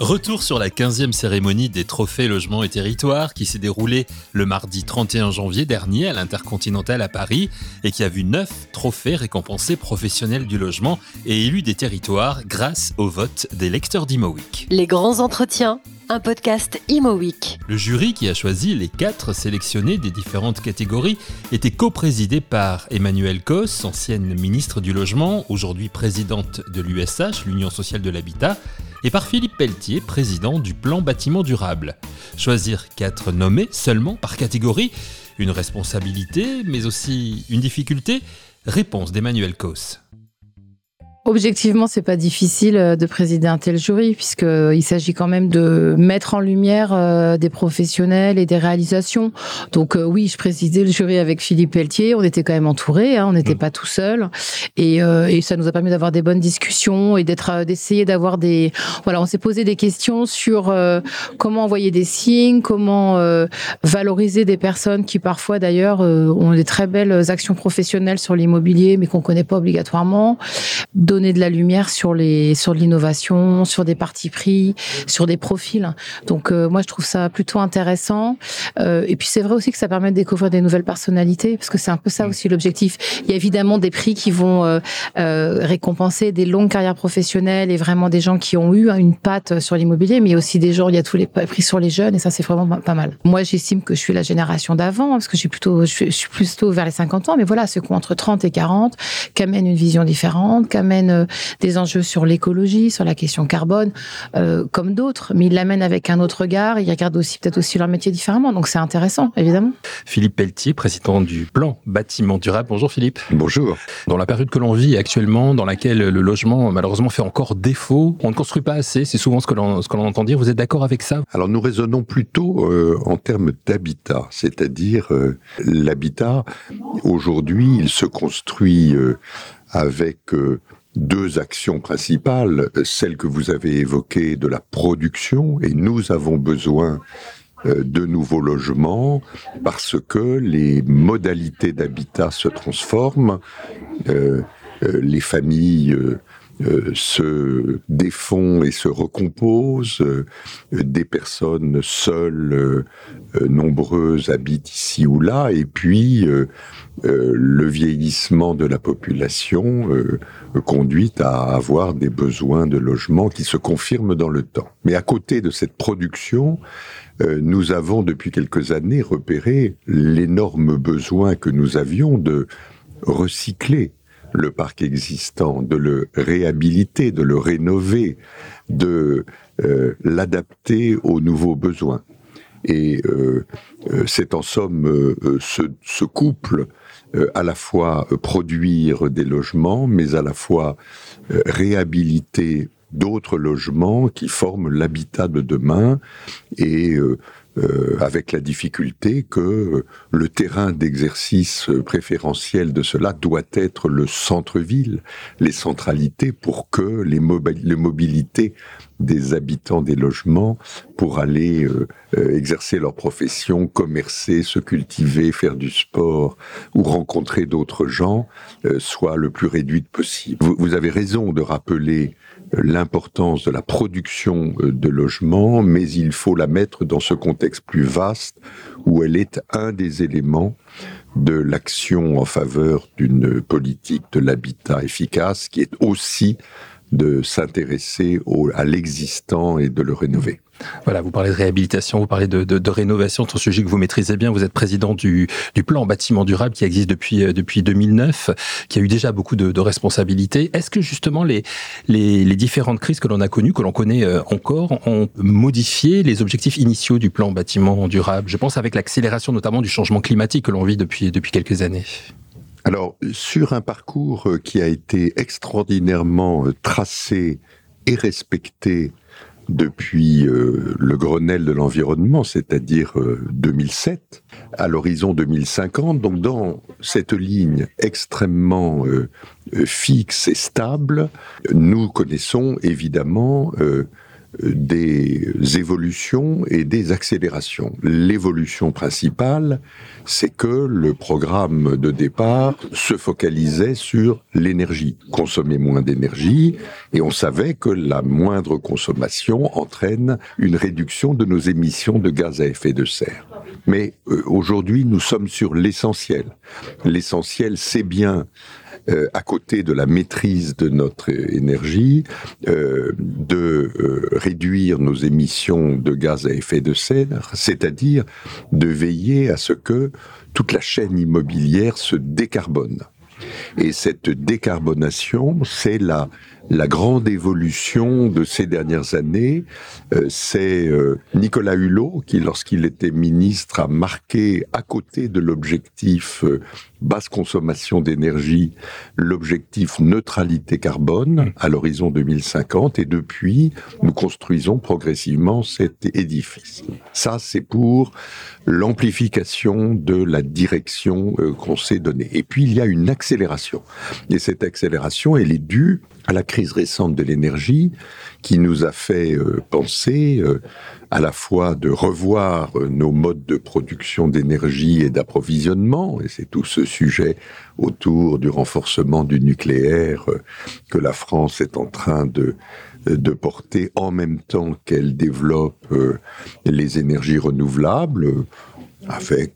Retour sur la 15e cérémonie des trophées logements et territoires qui s'est déroulée le mardi 31 janvier dernier à l'Intercontinental à Paris et qui a vu neuf trophées récompensés professionnels du logement et élus des territoires grâce au vote des lecteurs d'ImoWeek. Les grands entretiens un podcast Imo Le jury qui a choisi les quatre sélectionnés des différentes catégories était coprésidé par Emmanuel Cos, ancienne ministre du Logement, aujourd'hui présidente de l'USH, l'Union sociale de l'habitat, et par Philippe Pelletier, président du plan bâtiment durable. Choisir quatre nommés seulement par catégorie, une responsabilité, mais aussi une difficulté Réponse d'Emmanuel Cos. Objectivement, c'est pas difficile euh, de présider un tel jury puisqu'il euh, s'agit quand même de mettre en lumière euh, des professionnels et des réalisations. Donc oui, je présidais le jury avec Philippe Pelletier. On était quand même entouré, hein, on n'était mm. pas tout seul, et, et, ça nous a permis d'avoir des bonnes discussions et d'être, d'essayer d'avoir des, voilà, on s'est posé des questions sur comment envoyer des signes, comment valoriser des personnes qui parfois d'ailleurs ont des très belles actions professionnelles sur l'immobilier, mais qu'on connaît pas obligatoirement donner de la lumière sur les sur l'innovation, sur des partis pris, sur des profils. Donc euh, moi je trouve ça plutôt intéressant. Euh, et puis c'est vrai aussi que ça permet de découvrir des nouvelles personnalités parce que c'est un peu ça aussi l'objectif. Il y a évidemment des prix qui vont euh, récompenser des longues carrières professionnelles et vraiment des gens qui ont eu une patte sur l'immobilier, mais aussi des gens il y a tous les prix sur les jeunes et ça c'est vraiment pas mal. Moi j'estime que je suis la génération d'avant parce que j'ai plutôt je suis plutôt vers les 50 ans, mais voilà ceux qui ont entre 30 et 40 qui amènent une vision différente, qui amènent euh, des enjeux sur l'écologie, sur la question carbone, euh, comme d'autres, mais ils l'amènent avec un autre regard. Ils regardent aussi peut-être aussi leur métier différemment. Donc c'est intéressant, évidemment. Philippe Pelletier, président du plan bâtiment durable. Bonjour Philippe. Bonjour. Dans la période que l'on vit actuellement, dans laquelle le logement malheureusement fait encore défaut, on ne construit pas assez. C'est souvent ce que l'on ce que l'on entend dire. Vous êtes d'accord avec ça? Alors nous raisonnons plutôt euh, en termes d'habitat, c'est-à-dire l'habitat. Aujourd'hui, il se construit avec deux actions principales, celle que vous avez évoquée de la production, et nous avons besoin euh, de nouveaux logements parce que les modalités d'habitat se transforment, euh, euh, les familles se défont et se recomposent, des personnes seules, nombreuses, habitent ici ou là, et puis le vieillissement de la population conduit à avoir des besoins de logement qui se confirment dans le temps. Mais à côté de cette production, euh, nous avons depuis quelques années repéré l'énorme besoin que nous avions de recycler le parc existant, de le réhabiliter, de le rénover, de euh, l'adapter aux nouveaux besoins. Et euh, c'est en somme ce, ce, couple euh, à la fois euh, produire des logements, mais à la fois euh, réhabiliter d'autres logements qui forment l'habitat de demain et avec la difficulté que le terrain d'exercice préférentiel de cela doit être le centre-ville, les centralités pour que les, les mobilités des habitants des logements pour aller euh, euh, exercer leur profession, commercer, se cultiver, faire du sport ou rencontrer d'autres gens euh, soit le plus réduite possible. Vous, avez raison de rappeler l'importance de la production de logements, mais il faut la mettre dans ce contexte plus vaste où elle est un des éléments de l'action en faveur d'une politique de l'habitat efficace qui est aussi de s'intéresser à l'existant et de le rénover. Voilà, vous parlez de réhabilitation, vous parlez de, de, de rénovation, c'est un sujet que vous maîtrisez bien. Vous êtes président du, du plan bâtiment durable qui existe depuis, euh, depuis 2009, qui a eu déjà beaucoup de, de responsabilités. Est-ce que justement les, les, les, différentes crises que l'on a connues, que l'on connaît euh, encore, ont modifié les objectifs initiaux du plan bâtiment durable? Je pense avec l'accélération notamment du changement climatique que l'on vit depuis, depuis quelques années. Alors, sur un parcours euh, qui a été extraordinairement euh, tracé et respecté depuis euh, le Grenelle de l'environnement, c'est-à-dire 2007, à l'horizon 2050. Donc dans cette ligne extrêmement fixe et stable, nous connaissons évidemment des évolutions et des accélérations. L'évolution principale, c'est que le programme de départ se focalisait sur l'énergie, consommer moins d'énergie, et on savait que la moindre consommation entraîne une réduction de nos émissions de gaz à effet de serre. Mais euh, aujourd'hui, nous sommes sur l'essentiel. L'essentiel, c'est bien euh, à côté de la maîtrise de notre énergie, euh, de euh, réduire nos émissions de gaz à effet de serre, c'est-à-dire de veiller à ce que toute la chaîne immobilière se décarbone. Et cette décarbonation, c'est la la grande évolution de ces dernières années, euh, c'est euh, Nicolas Hulot qui, lorsqu'il était ministre, a marqué à côté de l'objectif euh, basse consommation d'énergie, l'objectif neutralité carbone à l'horizon 2050. Et depuis, nous construisons progressivement cet édifice. Ça, c'est pour l'amplification de la direction qu'on s'est donnée. Et puis, il y a une accélération. Et cette accélération, elle est due à la crise récente de l'énergie qui nous a fait euh, penser euh, à la fois de revoir euh, nos modes de production d'énergie et d'approvisionnement, et c'est tout ce sujet autour du renforcement du nucléaire que la France est en train de, de porter en même temps qu'elle développe les énergies renouvelables, avec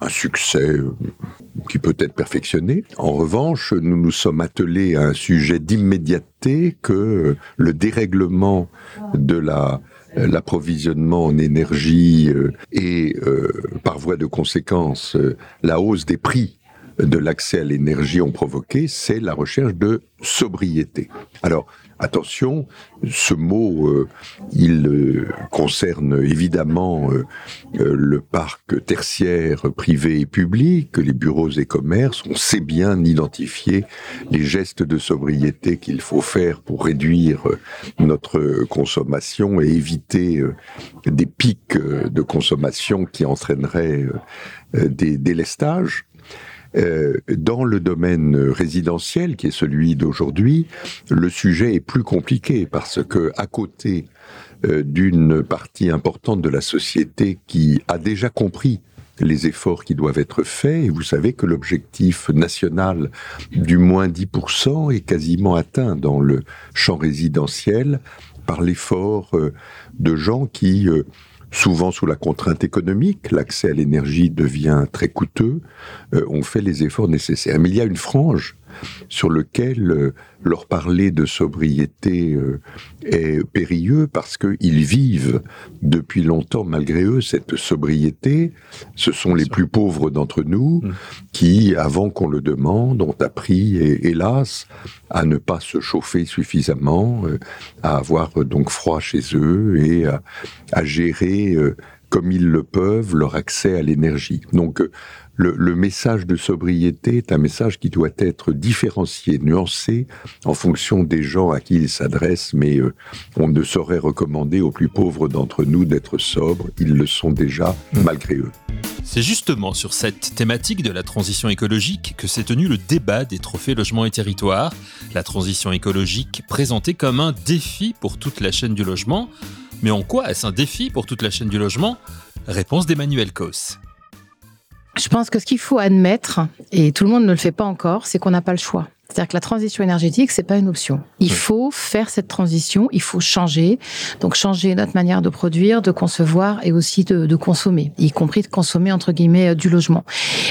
un succès euh, qui peut être perfectionné. En revanche, nous nous sommes attelés à un sujet d'immédiateté que le dérèglement de la l'approvisionnement en énergie euh, et euh, par voie de conséquence la hausse des prix de l'accès à l'énergie ont provoqué, c'est la recherche de sobriété. Alors, Attention, ce mot, euh, il euh, concerne évidemment euh, le parc tertiaire privé et public, les bureaux et commerces. On sait bien identifier les gestes de sobriété qu'il faut faire pour réduire notre consommation et éviter des pics de consommation qui entraîneraient des délestages. Euh, dans le domaine résidentiel, qui est celui d'aujourd'hui, le sujet est plus compliqué parce que à côté euh, d'une partie importante de la société qui a déjà compris les efforts qui doivent être faits, et vous savez que l'objectif national du moins 10% est quasiment atteint dans le champ résidentiel par l'effort euh, de gens qui souvent sous la contrainte économique, l'accès à l'énergie devient très coûteux, euh, on fait les efforts nécessaires. Mais il y a une frange sur laquelle euh, leur parler de sobriété euh, est périlleux parce qu'ils vivent depuis longtemps, malgré eux, cette sobriété. Ce sont les plus pauvres d'entre nous mmh. qui, avant qu'on le demande, ont appris, hélas, à ne pas se chauffer suffisamment, euh, à avoir donc froid chez eux et à, gérer comme ils le peuvent leur accès à l'énergie. Donc le, message de sobriété est un message qui doit être différencié, nuancé en fonction des gens à qui il s'adresse, mais euh, on ne saurait recommander aux plus pauvres d'entre nous d'être sobres, ils le sont déjà hmm. malgré eux. C'est justement sur cette thématique de la transition écologique que s'est tenu le débat des trophées logement et territoire, la transition écologique présentée comme un défi pour toute la chaîne du logement. Mais en quoi est-ce un défi pour toute la chaîne du logement? Réponse d'Emmanuel Kos. Je pense que ce qu'il faut admettre, et tout le monde ne le fait pas encore, c'est qu'on n'a pas le choix. C'est-à-dire que la transition énergétique, c'est pas une option. Il faut faire cette transition, il faut changer. Donc changer notre manière de produire, de concevoir et aussi de, de consommer, y compris de consommer entre guillemets euh, du logement.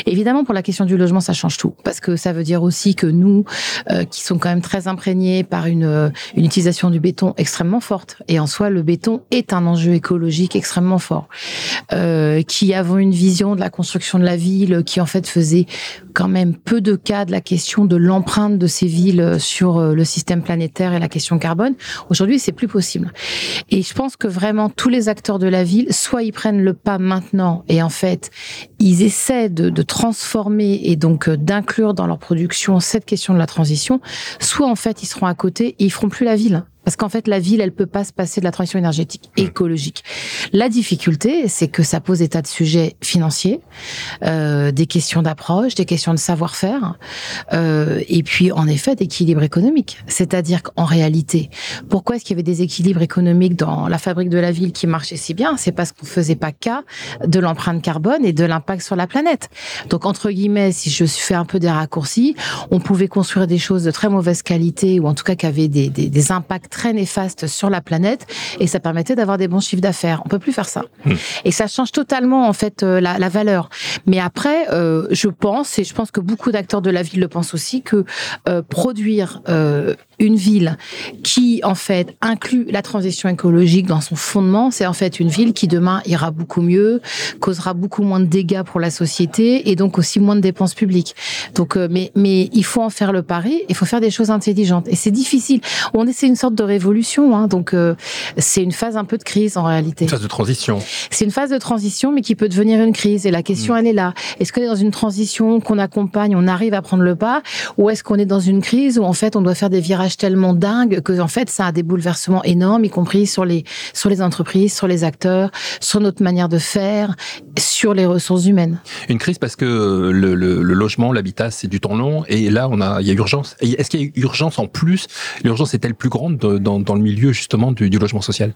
Évidemment, pour la question du logement, ça change tout parce que ça veut dire aussi que nous, euh, qui sommes quand même très imprégnés par une, euh, une utilisation du béton extrêmement forte, et en soi, le béton est un enjeu écologique extrêmement fort, euh, qui avons une vision de la construction de la ville qui en fait faisait quand même peu de cas de la question de l'empreinte de ces villes sur euh, le système planétaire et la question carbone. Aujourd'hui, c'est plus possible. Et je pense que vraiment tous les acteurs de la ville, soit ils prennent le pas maintenant et en fait, ils essaient de, de transformer et donc euh, d'inclure dans leur production cette question de la transition, soit en fait, ils seront à côté et ils feront plus la ville Parce qu'en fait, la ville, elle peut pas se passer de la transition énergétique écologique. La difficulté, c'est que ça pose des tas de sujets financiers, euh, des questions d'approche, des questions de savoir-faire, euh, et puis en effet d'équilibre économique. C'est-à-dire qu'en réalité, pourquoi est-ce qu'il y avait des équilibres économiques dans la fabrique de la ville qui marchait si bien? C'est parce qu'on faisait pas cas de l'empreinte carbone et de l'impact sur la planète. Donc entre guillemets, si je fais un peu des raccourcis, on pouvait construire des choses de très mauvaise qualité ou en tout cas qui avaient des, des, des impacts très néfastes sur la planète et ça permettait d'avoir des bons chiffres d'affaires. On peut plus faire ça. Hmm. Et ça change totalement en fait euh, la, la valeur. Mais après, euh, je pense et je pense que beaucoup d'acteurs de la ville le pensent aussi que euh, produire euh, une ville qui en fait inclut la transition écologique dans son fondement, c'est en fait une ville qui demain ira beaucoup mieux, causera beaucoup moins de dégâts pour la société et donc aussi moins de dépenses publiques. Donc, euh, mais mais il faut en faire le pari, il faut faire des choses intelligentes et c'est difficile. On essaie une sorte de révolution, hein, donc euh, c'est une phase un peu de crise en réalité. Une phase de transition. C'est une phase de transition, mais qui peut devenir une crise. Et la question, elle est là. Est-ce qu'on est dans une transition qu'on accompagne, on arrive à prendre le pas, ou est-ce qu'on est dans une crise où en fait on doit faire des virages tellement dingues que en fait ça a des bouleversements énormes, y compris sur les sur les entreprises, sur les acteurs, sur notre manière de faire, sur les ressources humaines. Une crise parce que le, le- le logement, l'habitat, c'est du temps long, et là on a, il y a urgence. Est-ce qu'il y a urgence en plus? L'urgence est-elle plus grande de- dans, dans le milieu justement du, du logement social?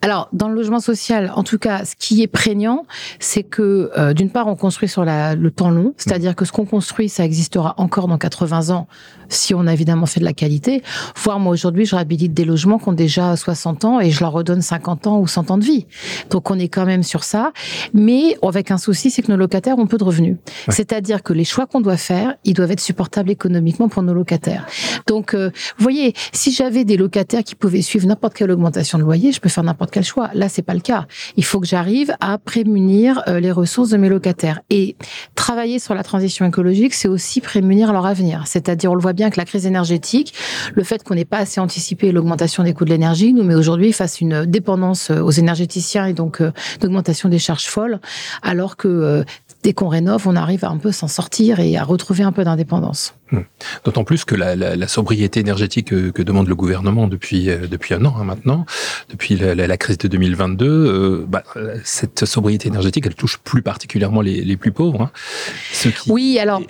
Alors, dans le logement social, en tout cas, ce qui est prégnant, c'est que, euh, d'une part, on construit sur la, le temps long, c'est-à-dire que ce qu'on construit, ça existera encore dans 80 ans, si on a évidemment fait de la qualité. Voire, moi, aujourd'hui, je réhabilite des logements qui ont déjà 60 ans et je leur redonne 50 ans ou 100 ans de vie. Donc, on est quand même sur ça. Mais avec un souci, c'est que nos locataires ont peu de revenus. C'est-à-dire que les choix qu'on doit faire, ils doivent être supportables économiquement pour nos locataires. Donc, euh, vous voyez, si j'avais des locataires qui pouvaient suivre n'importe quelle augmentation de loyer, je peux faire n'importe quel choix. Là, c'est pas le cas. Il faut que j'arrive à prémunir euh, les ressources de mes locataires. Et travailler sur la transition écologique, c'est aussi prémunir leur avenir. C'est-à-dire, on le voit bien que la crise énergétique, le fait qu'on n'ait pas assez anticipé l'augmentation des coûts de l'énergie, nous met aujourd'hui face à une dépendance euh, aux énergéticiens et donc euh, d'augmentation des charges folles, alors que euh, dès qu'on rénove, on arrive à un peu s'en sortir et à retrouver un peu d'indépendance. D'autant plus que la, sobriété énergétique que, demande le gouvernement depuis depuis un an hein, maintenant, depuis la, crise de 2022, euh, bah, cette sobriété énergétique, elle touche plus particulièrement les, les plus pauvres. hein. Ceux qui- Oui, alors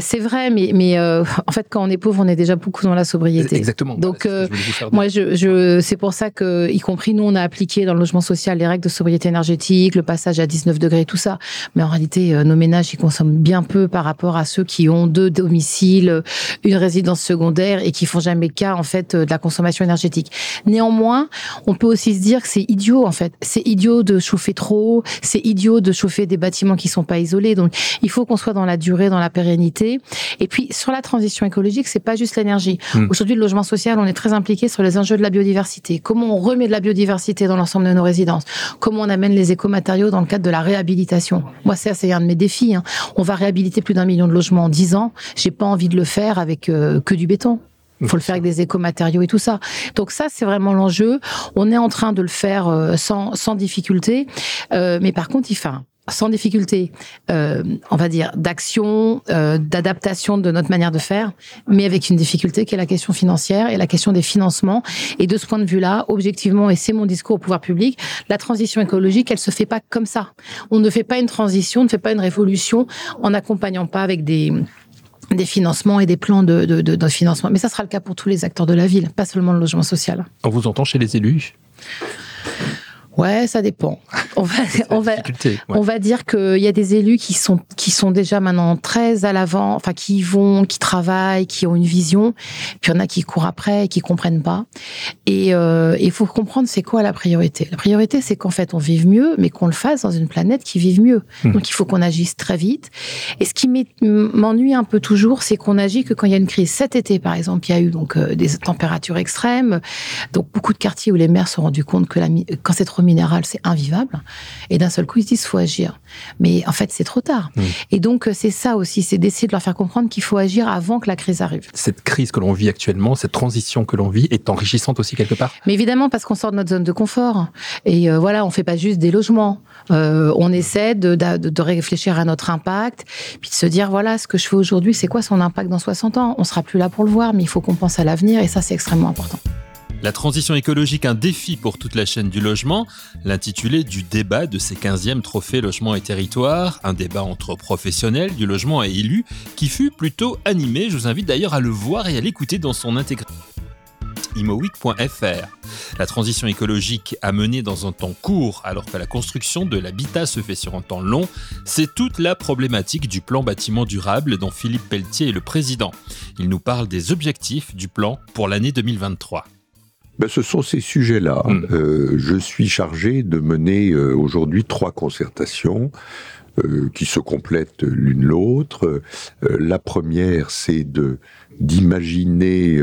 c'est vrai, mais mais euh, en fait, quand on est pauvre, on est déjà beaucoup dans la sobriété. Exactement. Donc, Voilà, ce euh, Moi, je, je, c'est pour ça que, y compris nous, on a appliqué dans le logement social les règles de sobriété énergétique, le passage à 19 degrés, tout ça. Mais en réalité, euh, nos ménages, ils consomment bien peu par rapport à ceux qui ont deux domiciles, une résidence secondaire et qui font jamais cas, en fait, euh, de la consommation énergétique. Néanmoins, on peut aussi se dire que c'est idiot, en fait. C'est idiot de chauffer trop, c'est idiot de chauffer des bâtiments qui sont pas isolés. Donc, il faut qu'on soit dans la durée, dans la pérennité. Et puis, sur la transition écologique, c'est pas juste l'énergie. Hmm. Aujourd'hui, le logement social, on est très impliqué sur les enjeux de la biodiversité. Comment on remet de la biodiversité dans l'ensemble de nos résidences? Comment on amène les écomatériaux dans le cadre de la réhabilitation? Moi, ça, c'est un de mes défis. hein. On va réhabiliter plus d'un million de logements en dix ans. J'ai pas envie de le faire avec euh, que du béton. Il faut le faire avec des écomatériaux et tout ça. Donc ça, c'est vraiment l'enjeu. On est en train de le faire euh, sans, sans difficulté. Euh, mais par contre, il fait sans difficulté, euh, on va dire, d'action, euh, d'adaptation de notre manière de faire, mais avec une difficulté qui est la question financière et la question des financements. Et de ce point de vue-là, objectivement, et c'est mon discours au pouvoir public, la transition écologique, elle se fait pas comme ça. On ne fait pas une transition, on ne fait pas une révolution en n'accompagnant pas avec des des financements et des plans de, de, de, de financement. Mais ça sera le cas pour tous les acteurs de la ville, pas seulement le logement social. On vous entend chez les élus Ouais, ça dépend. On va, on va, ouais. on va dire qu'il y a des élus qui sont qui sont déjà maintenant très à l'avant, enfin qui y vont, qui travaillent, qui ont une vision. Puis il y en a qui courent après et qui comprennent pas. Et euh, il faut comprendre c'est quoi la priorité. La priorité c'est qu'en fait on vive mieux, mais qu'on le fasse dans une planète qui vive mieux. Mhm. Donc il faut qu'on agisse très vite. Et ce qui m'ennuie un peu toujours, c'est qu'on agit que quand il y a une crise. Cet été par exemple, il y a eu donc euh, des températures extrêmes, donc beaucoup de quartiers où les maires se sont rendus compte que la, quand c'est trop minéral, c'est invivable. Et d'un seul coup, ils se disent faut agir. Mais en fait, c'est trop tard. Mm. Et donc, euh, c'est ça aussi, c'est d'essayer de leur faire comprendre qu'il faut agir avant que la crise arrive. Cette crise que l'on vit actuellement, cette transition que l'on vit, est enrichissante aussi quelque part? Mais évidemment, parce qu'on sort de notre zone de confort. Et euh, voilà, on fait pas juste des logements. Euh, on essaie de, de, de réfléchir à notre impact, puis de se dire voilà, ce que je fais aujourd'hui, c'est quoi son impact dans 60 ans? On sera plus là pour le voir, mais il faut qu'on pense à l'avenir, et ça, c'est extrêmement important. La transition écologique, un défi pour toute la chaîne du logement, l'intitulé du débat de ces 15e trophées logement et territoire, un débat entre professionnels du logement et élus qui fut plutôt animé. Je vous invite d'ailleurs à le voir et à l'écouter dans son intégralité imoweek.fr. La transition écologique à mener dans un temps court alors que la construction de l'habitat se fait sur un temps long, c'est toute la problématique du plan bâtiment durable dont Philippe Pelletier est le président. Il nous parle des objectifs du plan pour l'année 2023. Ben, ce sont ces sujets-là. Hmm. Euh, je suis chargé de mener euh, aujourd'hui trois concertations euh, qui se complètent l'une l'autre. la première, c'est de d'imaginer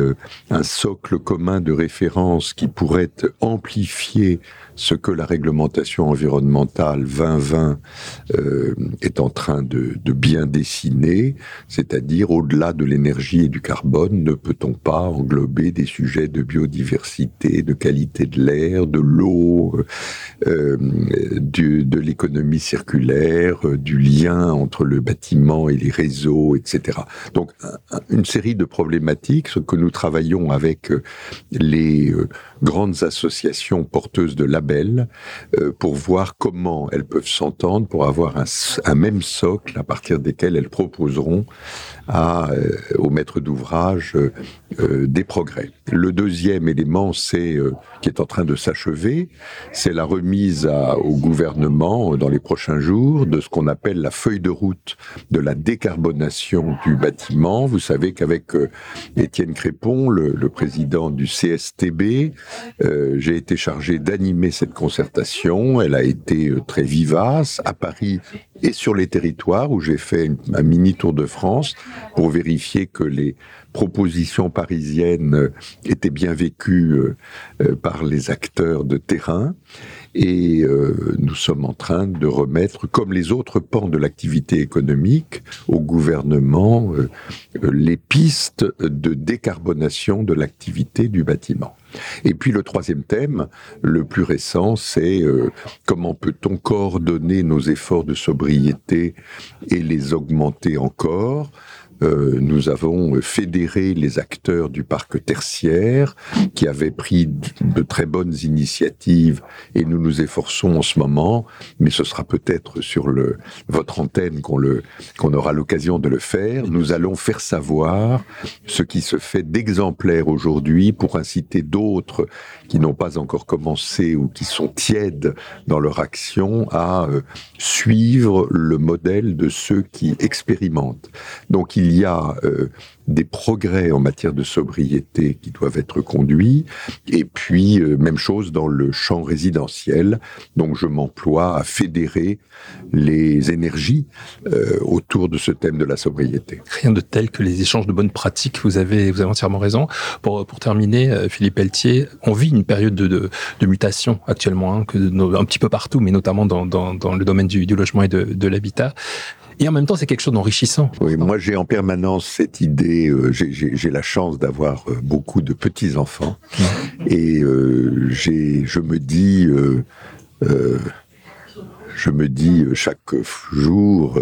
un socle commun de référence qui pourrait amplifier ce que la réglementation environnementale 2020 euh, est en train de, de bien dessiner, c'est-à-dire au-delà de l'énergie et du carbone, ne peut-on pas englober des sujets de biodiversité, de qualité de l'air, de l'eau, euh, de l'économie circulaire, euh, du lien entre le bâtiment et les réseaux, etc. Donc une série de problématiques, que nous travaillons avec euh, les euh, grandes associations porteuses de labels pour voir comment elles peuvent s'entendre pour avoir un, même socle à partir desquels elles proposeront aux maîtres d'ouvrage des progrès. Le deuxième élément, c'est qui est en train de s'achever, c'est la remise au gouvernement dans les prochains jours de ce qu'on appelle la feuille de route de la décarbonation du bâtiment. Vous savez qu'avec Étienne Crépon, le, le président du CSTB, euh, j'ai été chargé d'animer cette concertation. Elle a été euh, très vivace à Paris et sur les territoires où j'ai fait un mini tour de France pour vérifier que les propositions parisiennes euh, étaient bien vécues par les acteurs de terrain. Et euh, nous sommes en train de remettre, comme les autres pans de l'activité économique, au gouvernement euh, les pistes de décarbonation de l'activité du bâtiment. Et puis le troisième thème, le plus récent, c'est euh, comment peut-on coordonner nos efforts de sobriété et les augmenter encore? Euh, nous avons fédéré les acteurs du parc tertiaire qui avaient pris de très bonnes initiatives et nous nous efforçons en ce moment, mais ce sera peut-être sur votre antenne qu'on aura l'occasion de le faire. Nous allons faire savoir ce qui se fait d'exemplaire aujourd'hui pour inciter d'autres qui n'ont pas encore commencé ou qui sont tièdes dans leur action à euh, suivre le modèle de ceux qui expérimentent. Donc il y a euh, des progrès en matière de sobriété qui doivent être conduits, et puis euh, même chose dans le champ résidentiel. Donc je m'emploie à fédérer les énergies euh, autour de ce thème de la sobriété. Rien de tel que les échanges de bonnes pratiques. Vous avez, vous avez entièrement raison. Pour, pour terminer, Philippe Pelletier, on vit une période de, de, mutation actuellement, hein, un petit peu partout, mais notamment dans, dans, dans le domaine du, du logement et de, de l'habitat. Et en même temps, c'est quelque chose d'enrichissant. Oui, moi j'ai en permanence cette idée, euh, j'ai la chance d'avoir euh, beaucoup de petits-enfants, et euh, je me dis... je me dis chaque jour,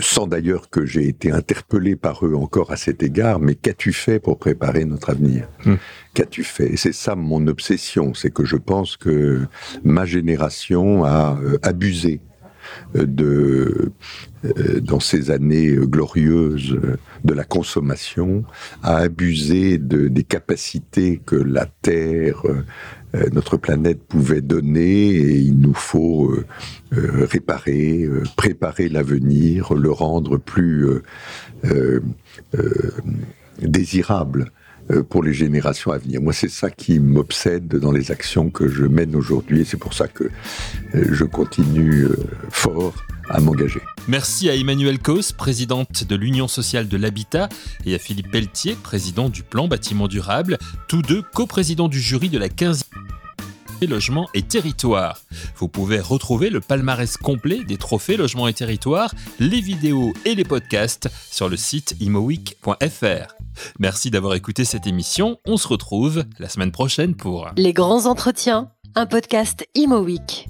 sans d'ailleurs que j'ai été interpellé par eux encore à cet égard, mais qu'as-tu fait pour préparer notre avenir? Hmm. Qu'as-tu fait? Et c'est ça mon obsession, c'est que je pense que ma génération a abusé de, euh, dans ces années glorieuses de la consommation, à abuser de, des capacités que la Terre, euh, notre planète pouvait donner, et il nous faut euh, réparer, préparer l'avenir, le rendre plus désirable. Euh, pour les générations à venir. Moi, c'est ça qui m'obsède dans les actions que je mène aujourd'hui et c'est pour ça que euh, je continue euh, fort à m'engager. Merci à Emmanuel Cos, présidente de l'Union sociale de l'habitat, et à Philippe Pelletier, président du plan bâtiment durable, tous deux coprésidents du jury de la 15e Logement et Territoire. Vous pouvez retrouver le palmarès complet des trophées Logement et Territoire, les vidéos et les podcasts sur le site imoweek.fr. Merci d'avoir écouté cette émission. On se retrouve la semaine prochaine pour Les grands entretiens, un podcast Imo Week.